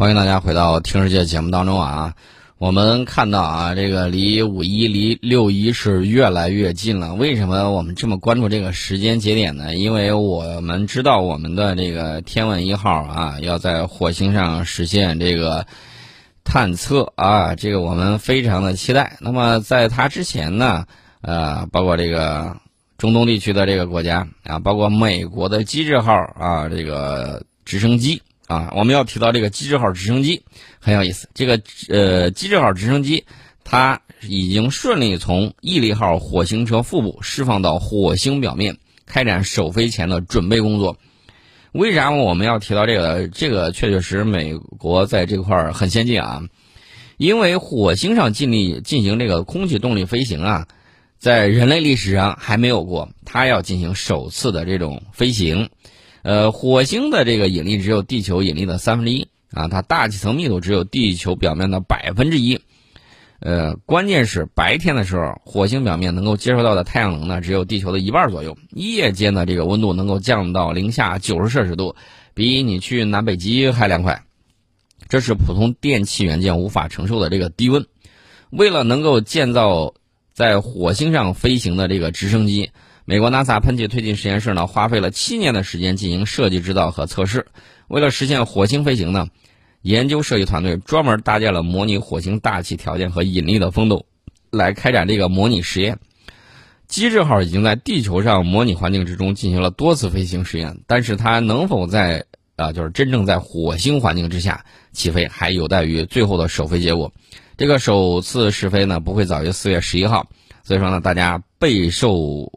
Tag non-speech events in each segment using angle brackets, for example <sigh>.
欢迎大家回到《听世界》节目当中啊！我们看到啊，这个离五一、离六一是越来越近了。为什么我们这么关注这个时间节点呢？因为我们知道我们的这个天问一号啊，要在火星上实现这个探测啊，这个我们非常的期待。那么在它之前呢，呃，包括这个中东地区的这个国家啊，包括美国的机智号啊，这个直升机。啊，我们要提到这个机智号直升机很有意思。这个呃，机智号直升机它已经顺利从毅力号火星车腹部释放到火星表面，开展首飞前的准备工作。为啥我们要提到这个？这个确确实美国在这块儿很先进啊，因为火星上尽力进行这个空气动力飞行啊，在人类历史上还没有过，它要进行首次的这种飞行。呃，火星的这个引力只有地球引力的三分之一啊，它大气层密度只有地球表面的百分之一。呃，关键是白天的时候，火星表面能够接受到的太阳能呢，只有地球的一半左右。夜间的这个温度能够降到零下九十摄氏度，比你去南北极还凉快。这是普通电气元件无法承受的这个低温。为了能够建造在火星上飞行的这个直升机。美国 NASA 喷气推进实验室呢，花费了七年的时间进行设计、制造和测试。为了实现火星飞行呢，研究设计团队专门搭建了模拟火星大气条件和引力的风洞，来开展这个模拟实验。机智号已经在地球上模拟环境之中进行了多次飞行实验，但是它能否在啊，就是真正在火星环境之下起飞，还有待于最后的首飞结果。这个首次试飞呢，不会早于四月十一号，所以说呢，大家备受。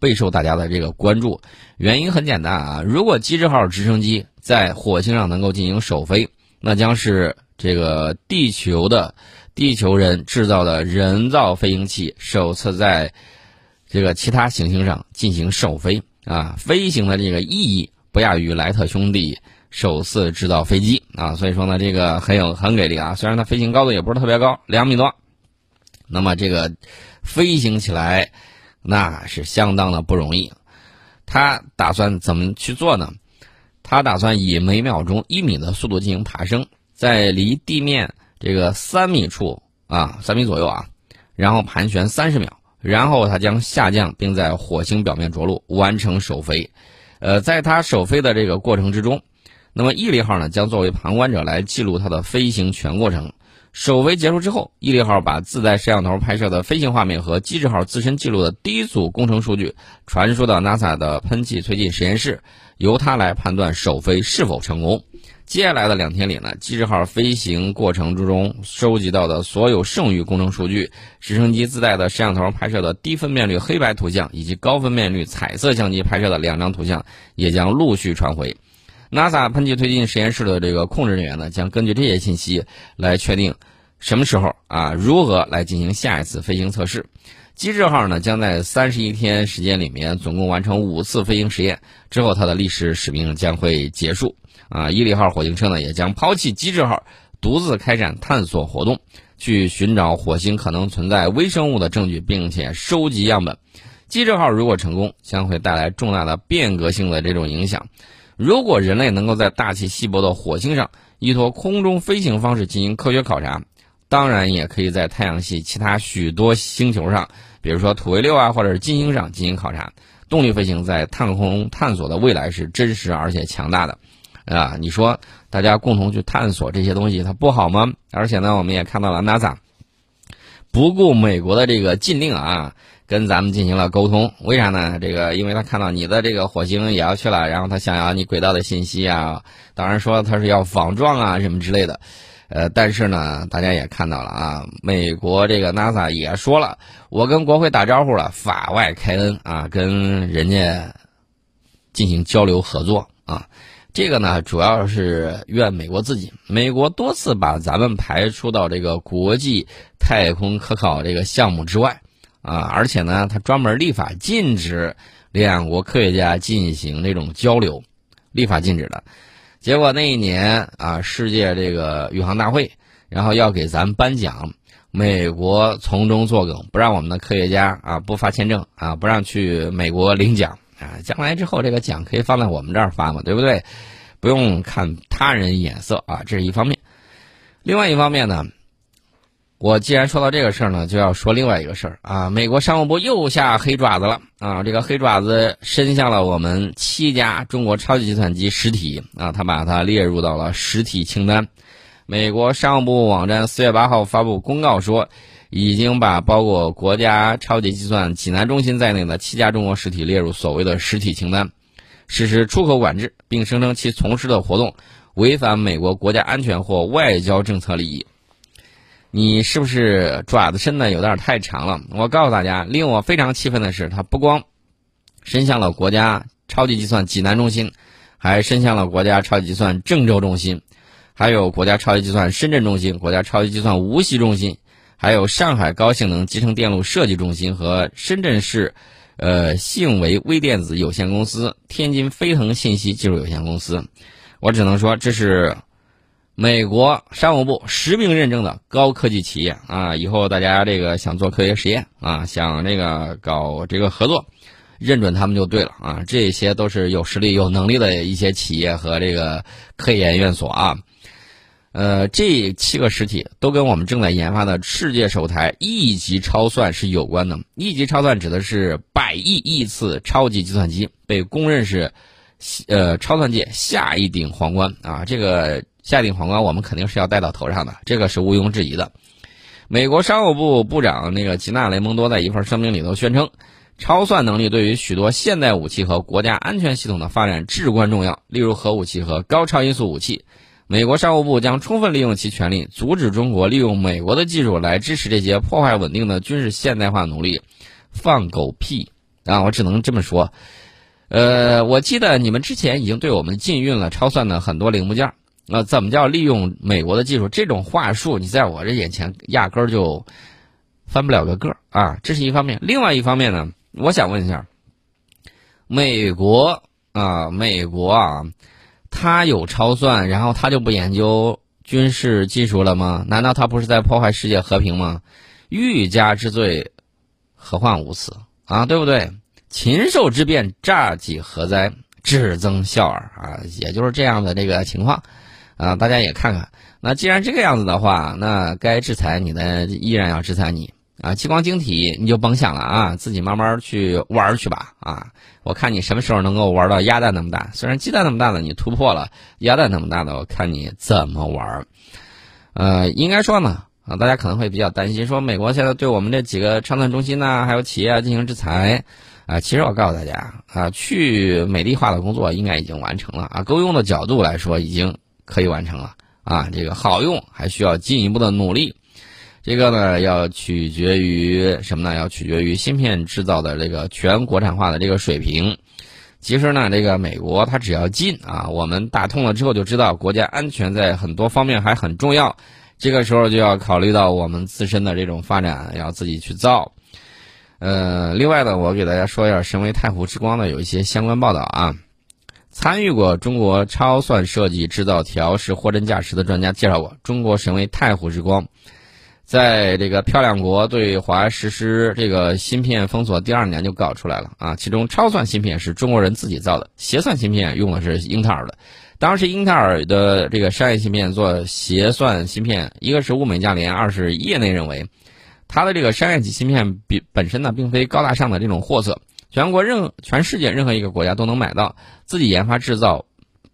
备受大家的这个关注，原因很简单啊，如果机智号直升机在火星上能够进行首飞，那将是这个地球的地球人制造的人造飞行器首次在这个其他行星上进行首飞。啊，飞行的这个意义不亚于莱特兄弟首次制造飞机。啊，所以说呢，这个很有很给力啊，虽然它飞行高度也不是特别高，两米多，那么这个飞行起来。那是相当的不容易，他打算怎么去做呢？他打算以每秒钟一米的速度进行爬升，在离地面这个三米处啊，三米左右啊，然后盘旋三十秒，然后他将下降，并在火星表面着陆，完成首飞。呃，在他首飞的这个过程之中，那么毅力号呢将作为旁观者来记录它的飞行全过程。首飞结束之后，毅力号把自带摄像头拍摄的飞行画面和机智号自身记录的第一组工程数据传输到 NASA 的喷气推进实验室，由它来判断首飞是否成功。接下来的两天里呢，机智号飞行过程之中收集到的所有剩余工程数据、直升机自带的摄像头拍摄的低分辨率黑白图像以及高分辨率彩色相机拍摄的两张图像，也将陆续传回。NASA 喷气推进实验室的这个控制人员呢，将根据这些信息来确定什么时候啊，如何来进行下一次飞行测试。机智号呢，将在三十一天时间里面总共完成五次飞行实验，之后它的历史使命将会结束。啊，毅力号火星车呢，也将抛弃机智号，独自开展探索活动，去寻找火星可能存在微生物的证据，并且收集样本。机智号如果成功，将会带来重大的变革性的这种影响。如果人类能够在大气稀薄的火星上依托空中飞行方式进行科学考察，当然也可以在太阳系其他许多星球上，比如说土卫六啊，或者是金星上进行考察。动力飞行在太空探索的未来是真实而且强大的，啊，你说大家共同去探索这些东西，它不好吗？而且呢，我们也看到了 NASA 不顾美国的这个禁令啊。跟咱们进行了沟通，为啥呢？这个，因为他看到你的这个火星也要去了，然后他想要你轨道的信息啊，当然说他是要仿撞啊什么之类的，呃，但是呢，大家也看到了啊，美国这个 NASA 也说了，我跟国会打招呼了，法外开恩啊，跟人家进行交流合作啊，这个呢，主要是怨美国自己，美国多次把咱们排除到这个国际太空科考这个项目之外。啊，而且呢，他专门立法禁止两国科学家进行这种交流，立法禁止的。结果那一年啊，世界这个宇航大会，然后要给咱颁奖，美国从中作梗，不让我们的科学家啊不发签证啊，不让去美国领奖啊。将来之后这个奖可以放在我们这儿发嘛，对不对？不用看他人眼色啊，这是一方面。另外一方面呢，我既然说到这个事儿呢，就要说另外一个事儿啊。美国商务部又下黑爪子了啊！这个黑爪子伸向了我们七家中国超级计算机实体啊，他把它列入到了实体清单。美国商务部网站四月八号发布公告说，已经把包括国家超级计算济南中心在内的七家中国实体列入所谓的实体清单，实施出口管制，并声称其从事的活动违反美国国家安全或外交政策利益。你是不是爪子伸的有点太长了？我告诉大家，令我非常气愤的是，他不光伸向了国家超级计算济南中心，还伸向了国家超级计算郑州中心，还有国家超级计算深圳中心、国家超级计算无锡中心，还有上海高性能集成电路设计中心和深圳市，呃信维微电子有限公司、天津飞腾信息技术有限公司。我只能说，这是。美国商务部实名认证的高科技企业啊，以后大家这个想做科学实验啊，想这个搞这个合作，认准他们就对了啊。这些都是有实力、有能力的一些企业和这个科研院所啊。呃，这七个实体都跟我们正在研发的世界首台亿级超算是有关的。亿级超算指的是百亿亿次超级计算机，被公认是呃超算界下一顶皇冠啊。这个。下顶皇冠，我们肯定是要戴到头上的，这个是毋庸置疑的。美国商务部部长那个吉娜·雷蒙多在一份声明里头宣称，超算能力对于许多现代武器和国家安全系统的发展至关重要，例如核武器和高超音速武器。美国商务部将充分利用其权利，阻止中国利用美国的技术来支持这些破坏稳定的军事现代化努力。放狗屁啊！我只能这么说。呃，我记得你们之前已经对我们禁运了超算的很多零部件。那怎么叫利用美国的技术？这种话术，你在我这眼前压根儿就翻不了个个儿啊！这是一方面。另外一方面呢，我想问一下，美国啊，美国啊，他有超算，然后他就不研究军事技术了吗？难道他不是在破坏世界和平吗？欲加之罪，何患无辞啊？对不对？禽兽之变，诈己何哉？只增笑耳啊！也就是这样的这个情况。啊，大家也看看。那既然这个样子的话，那该制裁你的依然要制裁你啊！激光晶体你就甭想了啊，自己慢慢去玩去吧啊！我看你什么时候能够玩到鸭蛋那么大？虽然鸡蛋那么大的你突破了，鸭蛋那么大的，我看你怎么玩？呃，应该说呢啊，大家可能会比较担心，说美国现在对我们这几个创算中心呢，还有企业进行制裁啊。其实我告诉大家啊，去美丽化的工作应该已经完成了啊，够用的角度来说已经。可以完成了啊，这个好用还需要进一步的努力，这个呢要取决于什么呢？要取决于芯片制造的这个全国产化的这个水平。其实呢，这个美国它只要进啊，我们打通了之后就知道国家安全在很多方面还很重要。这个时候就要考虑到我们自身的这种发展，要自己去造。呃，另外呢，我给大家说一下，身为太湖之光的有一些相关报道啊。参与过中国超算设计、制造、调试、货真价实的专家介绍过，中国神威太湖之光，在这个漂亮国对华实施这个芯片封锁第二年就搞出来了啊。其中超算芯片是中国人自己造的，协算芯片用的是英特尔的。当时英特尔的这个商业芯片做协算芯片，一个是物美价廉，二是业内认为它的这个商业级芯片比本身呢并非高大上的这种货色。全国任全世界任何一个国家都能买到，自己研发制造，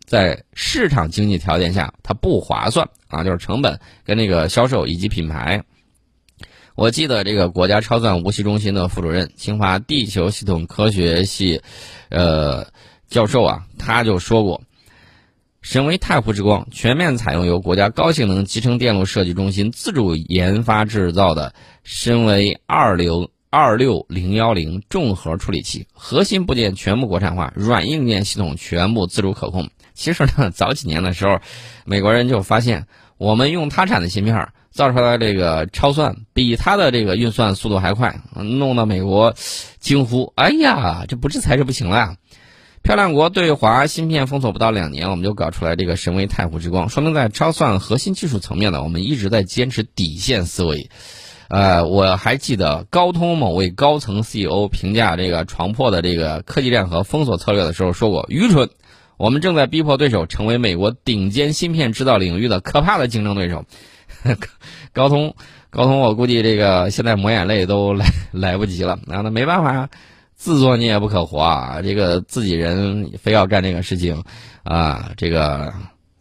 在市场经济条件下它不划算啊，就是成本跟那个销售以及品牌。我记得这个国家超算无锡中心的副主任、清华地球系统科学系，呃，教授啊，他就说过，神威太湖之光全面采用由国家高性能集成电路设计中心自主研发制造的神威二流。二六零幺零重核处理器核心部件全部国产化，软硬件系统全部自主可控。其实呢，<laughs> 早几年的时候，美国人就发现，我们用他产的芯片造出来这个超算，比他的这个运算速度还快，弄得美国惊呼：“哎呀，这不制裁是不行了！”漂亮国对华芯片封锁不到两年，我们就搞出来这个神威太湖之光，说明在超算核心技术层面呢，我们一直在坚持底线思维。呃，我还记得高通某位高层 CEO 评价这个床破的这个科技战和封锁策略的时候说过：愚蠢，我们正在逼迫对手成为美国顶尖芯片制造领域的可怕的竞争对手。<laughs> 高通，高通，我估计这个现在抹眼泪都来 <laughs> 来不及了啊！那没办法啊，自作孽不可活啊！这个自己人非要干这个事情啊！这个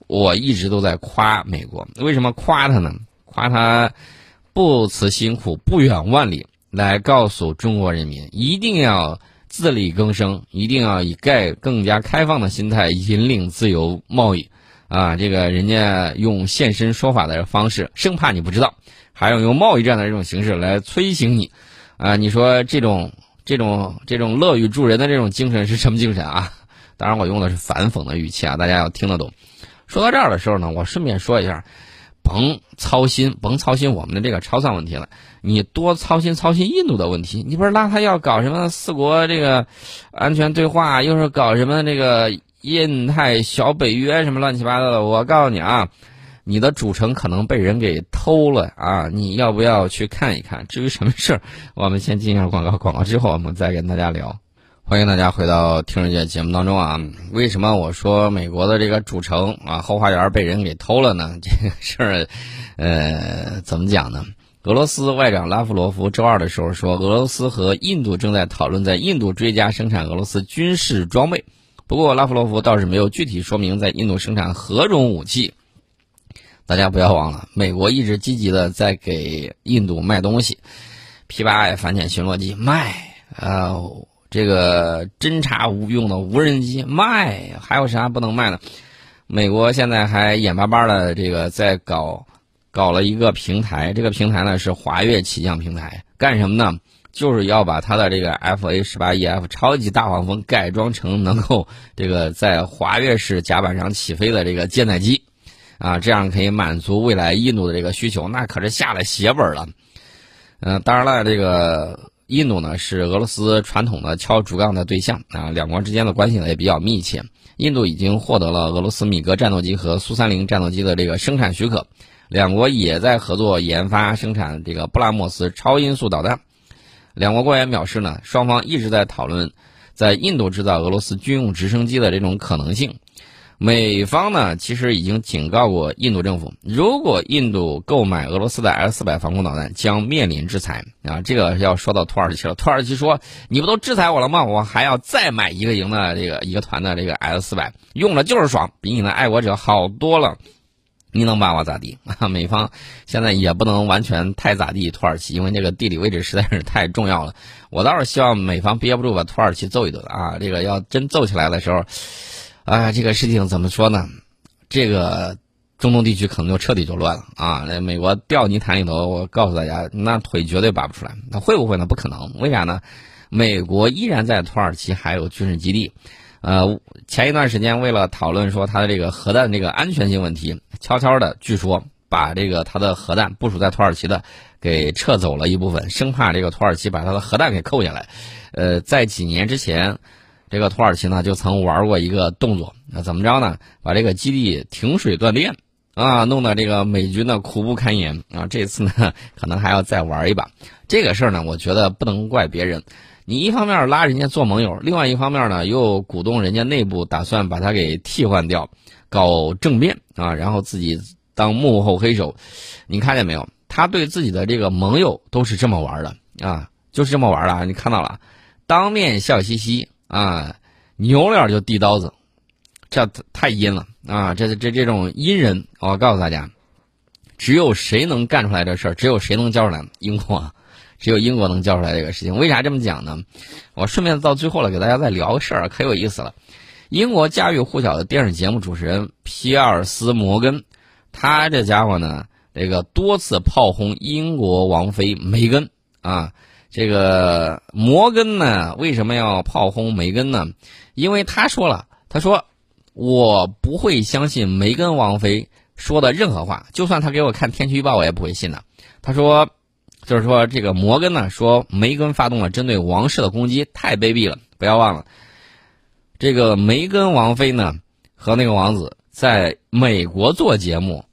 我一直都在夸美国，为什么夸他呢？夸他不辞辛苦、不远万里来告诉中国人民，一定要自力更生，一定要以盖更加开放的心态引领自由贸易。啊，这个人家用现身说法的方式，生怕你不知道，还要用贸易战的这种形式来催醒你，啊，你说这种这种这种乐于助人的这种精神是什么精神啊？当然，我用的是反讽的语气啊，大家要听得懂。说到这儿的时候呢，我顺便说一下，甭操心，甭操心我们的这个超算问题了，你多操心操心印度的问题。你不是拉他要搞什么四国这个安全对话，又是搞什么这个？印太小北约什么乱七八糟的，我告诉你啊，你的主城可能被人给偷了啊！你要不要去看一看？至于什么事儿，我们先进一下广告，广告之后我们再跟大家聊。欢迎大家回到听世界节目当中啊！为什么我说美国的这个主城啊后花园被人给偷了呢？<laughs> 这个事儿，呃，怎么讲呢？俄罗斯外长拉夫罗夫周二的时候说，俄罗斯和印度正在讨论在印度追加生产俄罗斯军事装备。不过，拉夫罗夫倒是没有具体说明在印度生产何种武器。大家不要忘了，美国一直积极的在给印度卖东西，P8I 反潜巡逻机卖，啊，这个侦察无用的无人机卖，还有啥不能卖呢？美国现在还眼巴巴的这个在搞，搞了一个平台，这个平台呢是华跃起降平台，干什么呢？就是要把它的这个 F A 十八 E F 超级大黄蜂改装成能够这个在滑跃式甲板上起飞的这个舰载机，啊，这样可以满足未来印度的这个需求，那可是下了血本了。嗯，当然了，这个印度呢是俄罗斯传统的敲竹杠的对象啊，两国之间的关系呢也比较密切。印度已经获得了俄罗斯米格战斗机和苏三零战斗机的这个生产许可，两国也在合作研发生产这个布拉莫斯超音速导弹。两国官员表示呢，双方一直在讨论在印度制造俄罗斯军用直升机的这种可能性。美方呢，其实已经警告过印度政府，如果印度购买俄罗斯的 S 四百防空导弹，将面临制裁啊。这个要说到土耳其了，土耳其说你不都制裁我了吗？我还要再买一个营的这个一个团的这个 S 四百，用了就是爽，比你的爱国者好多了。你能把我咋地？啊 <laughs> 美方现在也不能完全太咋地土耳其，因为这个地理位置实在是太重要了。我倒是希望美方憋不住把土耳其揍一顿啊！这个要真揍起来的时候，啊，这个事情怎么说呢？这个中东地区可能就彻底就乱了啊！那美国掉泥潭里头，我告诉大家，那腿绝对拔不出来。那会不会呢？不可能。为啥呢？美国依然在土耳其还有军事基地。呃，前一段时间为了讨论说它的这个核弹这个安全性问题，悄悄的据说把这个它的核弹部署在土耳其的给撤走了一部分，生怕这个土耳其把它的核弹给扣下来。呃，在几年之前，这个土耳其呢就曾玩过一个动作，那怎么着呢？把这个基地停水断电啊，弄得这个美军呢苦不堪言啊。这次呢可能还要再玩一把。这个事儿呢，我觉得不能怪别人。你一方面拉人家做盟友，另外一方面呢又鼓动人家内部打算把他给替换掉，搞政变啊，然后自己当幕后黑手。你看见没有？他对自己的这个盟友都是这么玩的啊，就是这么玩的。你看到了，当面笑嘻嘻啊，扭脸就递刀子，这太阴了啊！这这这种阴人，我告诉大家，只有谁能干出来这事儿，只有谁能教出来，英国。只有英国能教出来这个事情，为啥这么讲呢？我顺便到最后了，给大家再聊个事儿，可有意思了。英国家喻户晓的电视节目主持人皮尔斯·摩根，他这家伙呢，这个多次炮轰英国王妃梅根啊。这个摩根呢，为什么要炮轰梅根呢？因为他说了，他说我不会相信梅根王妃说的任何话，就算他给我看天气预报，我也不会信的。他说。就是说，这个摩根呢说梅根发动了针对王室的攻击，太卑鄙了！不要忘了，这个梅根王妃呢和那个王子在美国做节目，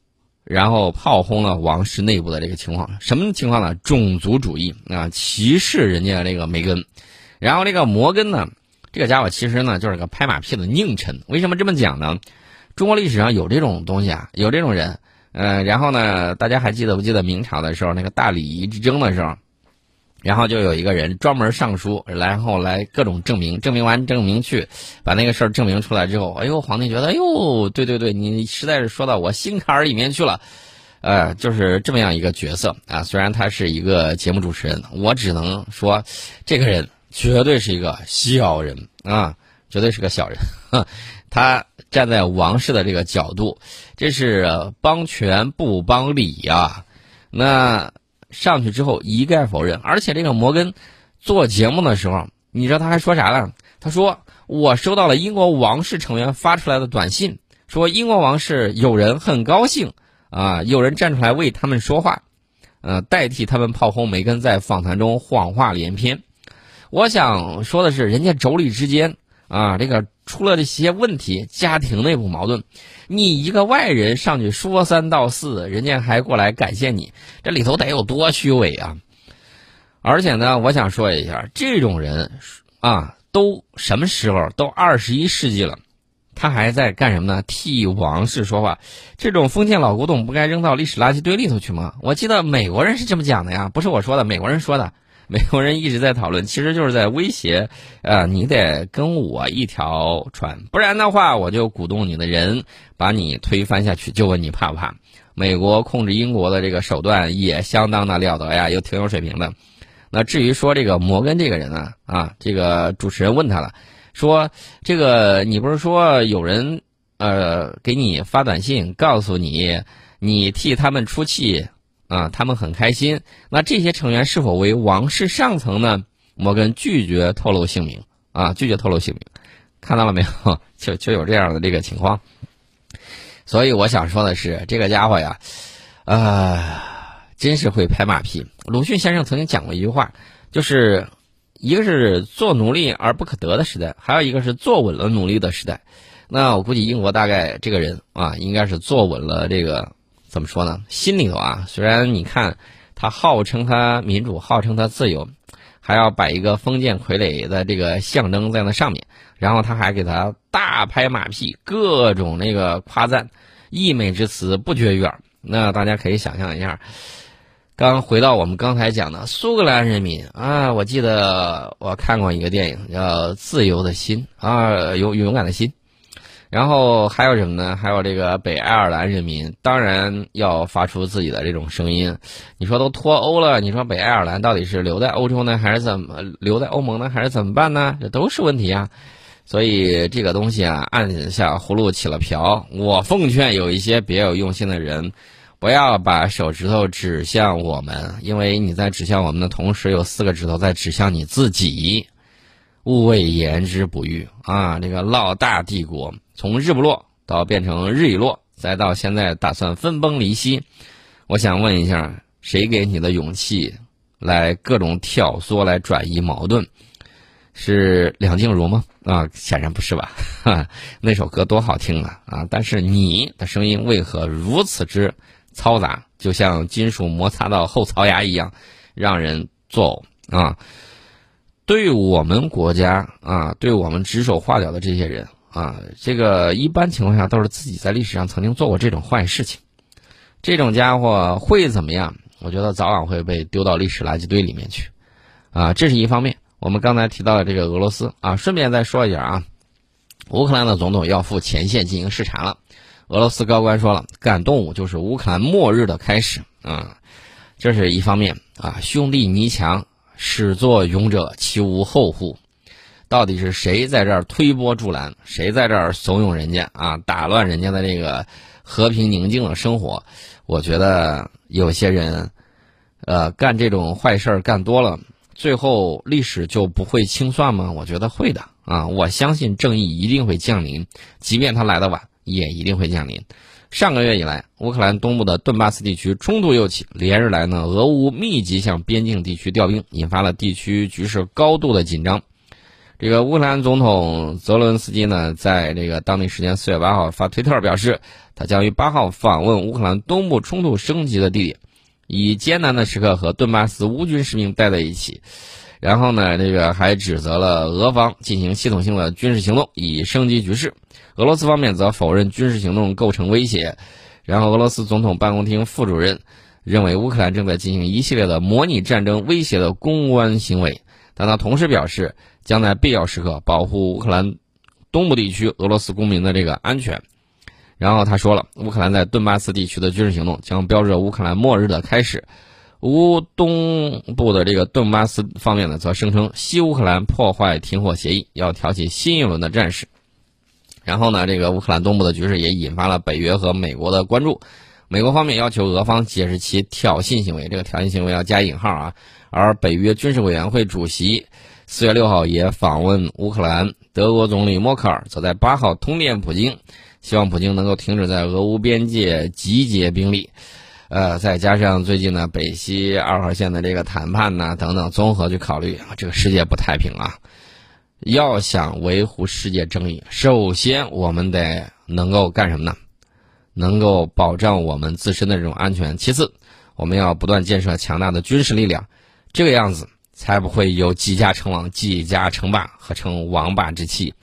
然后炮轰了王室内部的这个情况。什么情况呢？种族主义啊，歧视人家这个梅根。然后这个摩根呢这个家伙其实呢就是个拍马屁的佞臣。为什么这么讲呢？中国历史上有这种东西啊，有这种人。呃，然后呢，大家还记得不记得明朝的时候那个大礼仪之争的时候，然后就有一个人专门上书，然后来各种证明，证明完证明去，把那个事儿证明出来之后，哎呦，皇帝觉得，哎呦，对对对，你实在是说到我心坎儿里面去了。呃，就是这么样一个角色啊。虽然他是一个节目主持人，我只能说，这个人绝对是一个小人啊，绝对是个小人。<laughs> 他站在王室的这个角度，这是帮权不帮理呀。那上去之后一概否认，而且这个摩根做节目的时候，你知道他还说啥了？他说：“我收到了英国王室成员发出来的短信，说英国王室有人很高兴。”啊！有人站出来为他们说话，呃，代替他们炮轰梅根，在访谈中谎话连篇。我想说的是，人家妯娌之间啊，这个出了这些问题，家庭内部矛盾，你一个外人上去说三道四，人家还过来感谢你，这里头得有多虚伪啊！而且呢，我想说一下，这种人啊，都什么时候？都二十一世纪了。他还在干什么呢？替王室说话，这种封建老古董不该扔到历史垃圾堆里头去吗？我记得美国人是这么讲的呀，不是我说的，美国人说的。<laughs> 美国人一直在讨论，其实就是在威胁，呃，你得跟我一条船，不然的话，我就鼓动你的人把你推翻下去，就问你怕不怕？美国控制英国的这个手段也相当的了得呀，又挺有水平的。那至于说这个摩根这个人呢，啊，这个主持人问他了。说这个，你不是说有人呃给你发短信，告诉你你替他们出气啊，他们很开心。那这些成员是否为王室上层呢？摩根拒绝透露姓名啊，拒绝透露姓名。看到了没有？<laughs> 就就有这样的这个情况。所以我想说的是，这个家伙呀，啊，真是会拍马屁。鲁迅先生曾经讲过一句话，就是。一个是做奴隶而不可得的时代，还有一个是做稳了奴隶的时代。那我估计英国大概这个人啊，应该是坐稳了这个怎么说呢？心里头啊，虽然你看他号称他民主，号称他自由，还要摆一个封建傀儡的这个象征在那上面，然后他还给他大拍马屁，各种那个夸赞，溢美之词不绝于耳。那大家可以想象一下。刚回到我们刚才讲的苏格兰人民啊，我记得我看过一个电影叫《自由的心》啊，勇勇敢的心。然后还有什么呢？还有这个北爱尔兰人民，当然要发出自己的这种声音。你说都脱欧了，你说北爱尔兰到底是留在欧洲呢，还是怎么留在欧盟呢，还是怎么办呢？这都是问题啊。所以这个东西啊，按下葫芦起了瓢。我奉劝有一些别有用心的人。不要把手指头指向我们，因为你在指向我们的同时，有四个指头在指向你自己。勿谓言之不预啊！这个老大帝国从日不落到变成日已落，再到现在打算分崩离析，我想问一下，谁给你的勇气来各种挑唆来转移矛盾？是梁静茹吗？啊，显然不是吧？哈，<laughs> 那首歌多好听啊！啊，但是你的声音为何如此之？嘈杂，就像金属摩擦到后槽牙一样，让人作呕啊！对我们国家啊，对我们指手画脚的这些人啊，这个一般情况下都是自己在历史上曾经做过这种坏事情。这种家伙会怎么样？我觉得早晚会被丢到历史垃圾堆里面去啊！这是一方面。我们刚才提到的这个俄罗斯啊，顺便再说一下啊，乌克兰的总统要赴前线进行视察了。俄罗斯高官说了，敢动物就是乌克兰末日的开始啊，这是一方面啊。兄弟泥墙，始作俑者其无后乎？到底是谁在这儿推波助澜？谁在这儿怂恿人家啊，打乱人家的这个和平宁静的生活？我觉得有些人，呃，干这种坏事儿干多了，最后历史就不会清算吗？我觉得会的啊，我相信正义一定会降临，即便他来的晚。也一定会降临。上个月以来，乌克兰东部的顿巴斯地区冲突又起，连日来呢，俄乌密集向边境地区调兵，引发了地区局势高度的紧张。这个乌克兰总统泽伦斯基呢，在这个当地时间四月八号发推特表示，他将于八号访问乌克兰东部冲突升级的地点，以艰难的时刻和顿巴斯乌军士兵待在一起。然后呢，这个还指责了俄方进行系统性的军事行动，以升级局势。俄罗斯方面则否认军事行动构成威胁。然后，俄罗斯总统办公厅副主任认为乌克兰正在进行一系列的模拟战争威胁的公关行为，但他同时表示将在必要时刻保护乌克兰东部地区俄罗斯公民的这个安全。然后他说了，乌克兰在顿巴斯地区的军事行动将标志着乌克兰末日的开始。乌东部的这个顿巴斯方面呢，则声称西乌克兰破坏停火协议，要挑起新一轮的战事。然后呢，这个乌克兰东部的局势也引发了北约和美国的关注。美国方面要求俄方解释其挑衅行为，这个挑衅行为要加引号啊。而北约军事委员会主席四月六号也访问乌克兰，德国总理默克尔则在八号通电普京，希望普京能够停止在俄乌边界集结兵力。呃，再加上最近呢，北溪二号线的这个谈判呢，等等，综合去考虑，这个世界不太平啊。要想维护世界正义，首先我们得能够干什么呢？能够保障我们自身的这种安全。其次，我们要不断建设强大的军事力量，这个样子才不会有几家成王、几家成霸和成王霸之气。